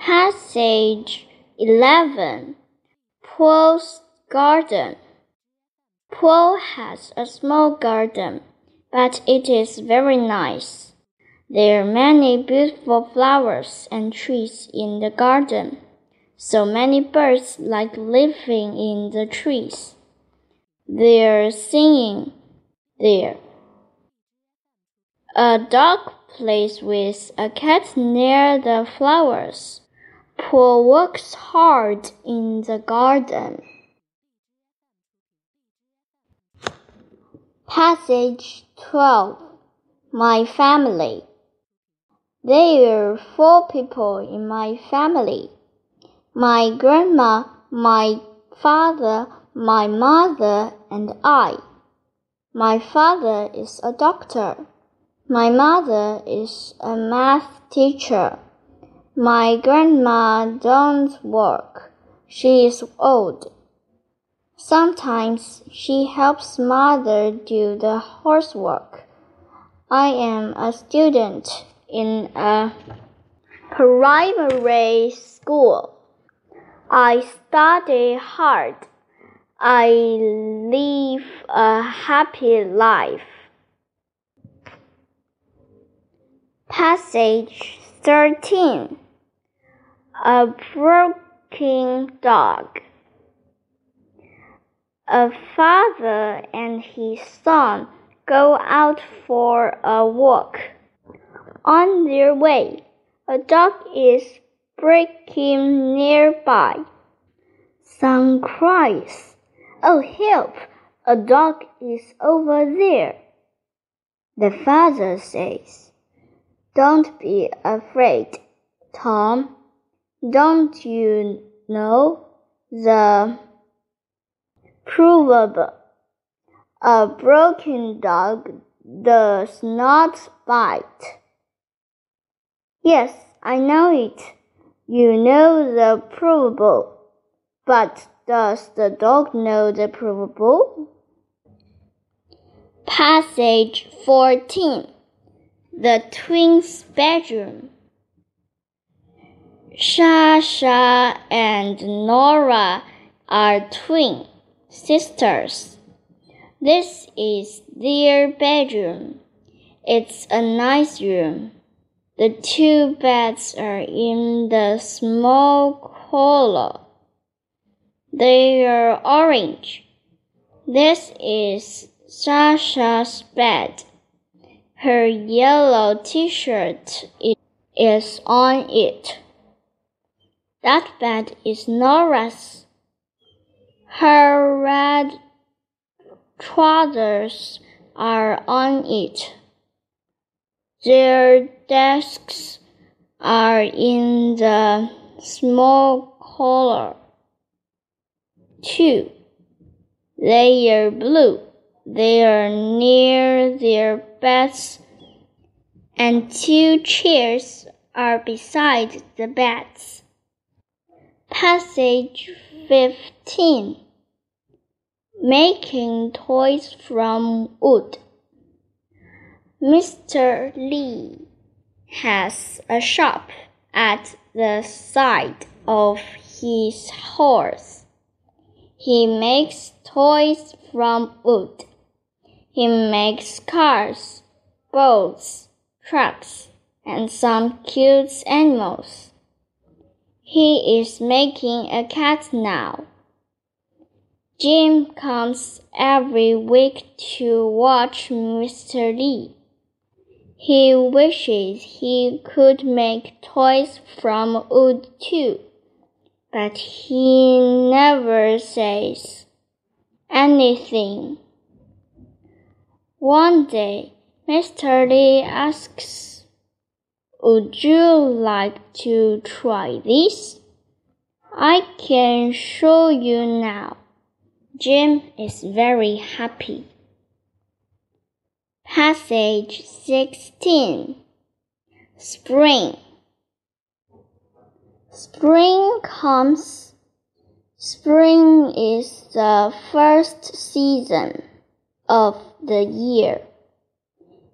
Passage 11 Paul's Garden Paul has a small garden, but it is very nice. There are many beautiful flowers and trees in the garden. So many birds like living in the trees. They're singing there. A dog plays with a cat near the flowers. Paul works hard in the garden. Passage 12 My Family There are four people in my family my grandma, my father, my mother, and I. My father is a doctor. My mother is a math teacher. My grandma don't work. She is old. Sometimes she helps mother do the housework. I am a student in a primary school. I study hard. I live a happy life. Passage 13 A Broken Dog. A father and his son go out for a walk. On their way, a dog is breaking nearby. Son cries, Oh, help! A dog is over there. The father says, Don't be afraid, Tom. Don't you know the proverb? A broken dog does not bite. Yes, I know it. You know the probable, but does the dog know the probable? Passage 14 The Twins' Bedroom. Sasha and Nora are twin sisters. This is their bedroom. It's a nice room. The two beds are in the small color. They are orange. This is Sasha's bed. Her yellow t-shirt is on it. That bed is Nora's. Her red trousers are on it. Their desks are in the small color. Two. They are blue. They are near their beds, and two chairs are beside the beds. Passage 15 Making toys from wood. Mr. Lee has a shop at the side of his horse. He makes toys from wood. He makes cars, boats, trucks, and some cute animals. He is making a cat now. Jim comes every week to watch Mr. Lee. He wishes he could make toys from wood too, but he never says anything. One day, Mr. Lee asks, Would you like to try this? I can show you now. Jim is very happy. Passage 16 Spring Spring comes. Spring is the first season of the year.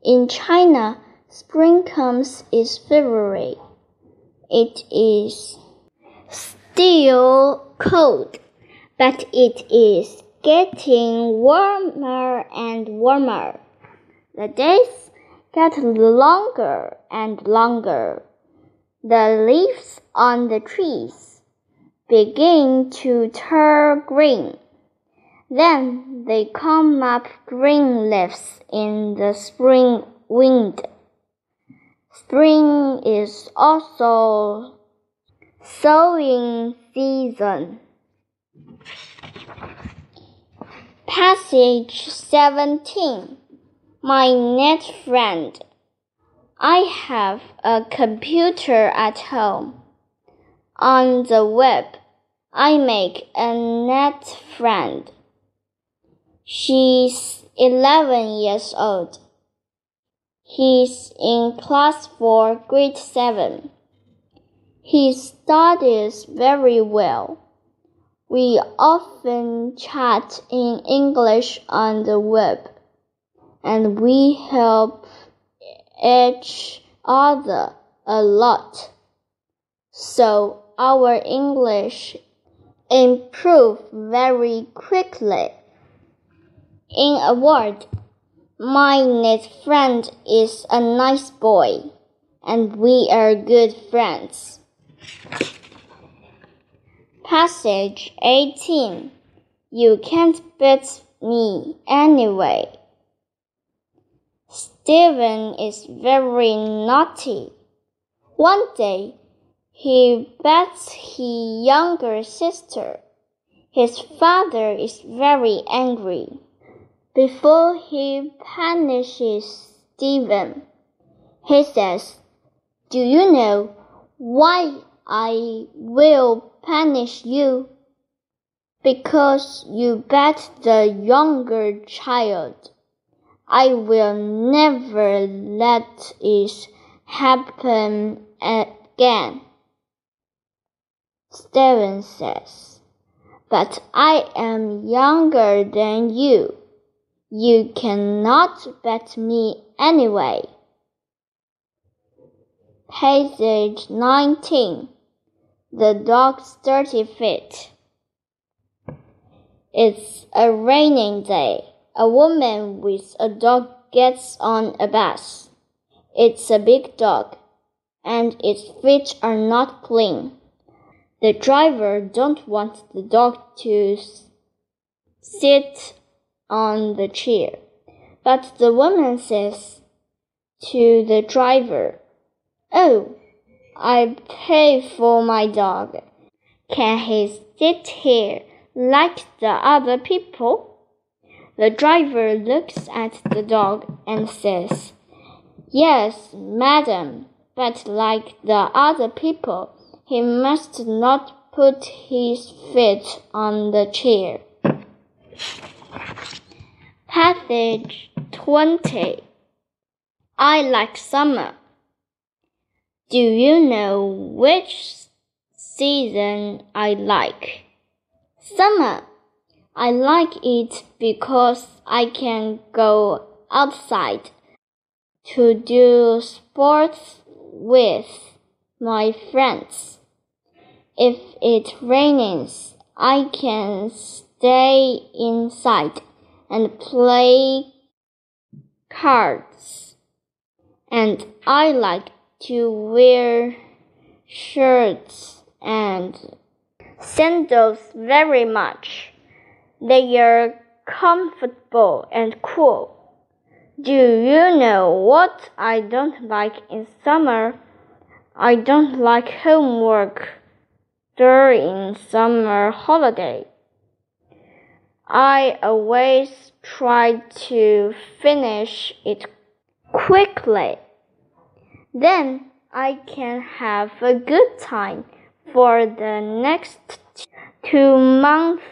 In China, spring comes in February. It is still cold, but it is getting warmer and warmer. The days get longer and longer. The leaves on the trees begin to turn green. Then they come up green leaves in the spring wind. Spring is also sowing season. Passage 17 My net friend. I have a computer at home. On the web, I make a net friend. She's 11 years old. He's in class for grade 7. He studies very well. We often chat in English on the web, and we help each other a lot. So our English improve very quickly. In a word, my net friend is a nice boy, and we are good friends. Passage 18 You can't beat me anyway. Stephen is very naughty. One day, he bets his younger sister. His father is very angry. Before he punishes Stephen, he says, Do you know why I will punish you? Because you bet the younger child. I will never let it happen again. Stephen says, But I am younger than you. You cannot bet me anyway. Passage 19. The dog's dirty feet. It's a raining day. A woman with a dog gets on a bus. It's a big dog, and its feet are not clean. The driver don't want the dog to sit on the chair, but the woman says to the driver, "Oh, I pay for my dog. Can he sit here like the other people?" The driver looks at the dog and says, "Yes, madam, but like the other people." He must not put his feet on the chair. Passage 20. I like summer. Do you know which season I like? Summer. I like it because I can go outside to do sports with my friends. If it rains, I can stay inside and play cards. And I like to wear shirts and sandals very much. They are comfortable and cool. Do you know what I don't like in summer? I don't like homework during summer holiday. I always try to finish it quickly. Then I can have a good time for the next two months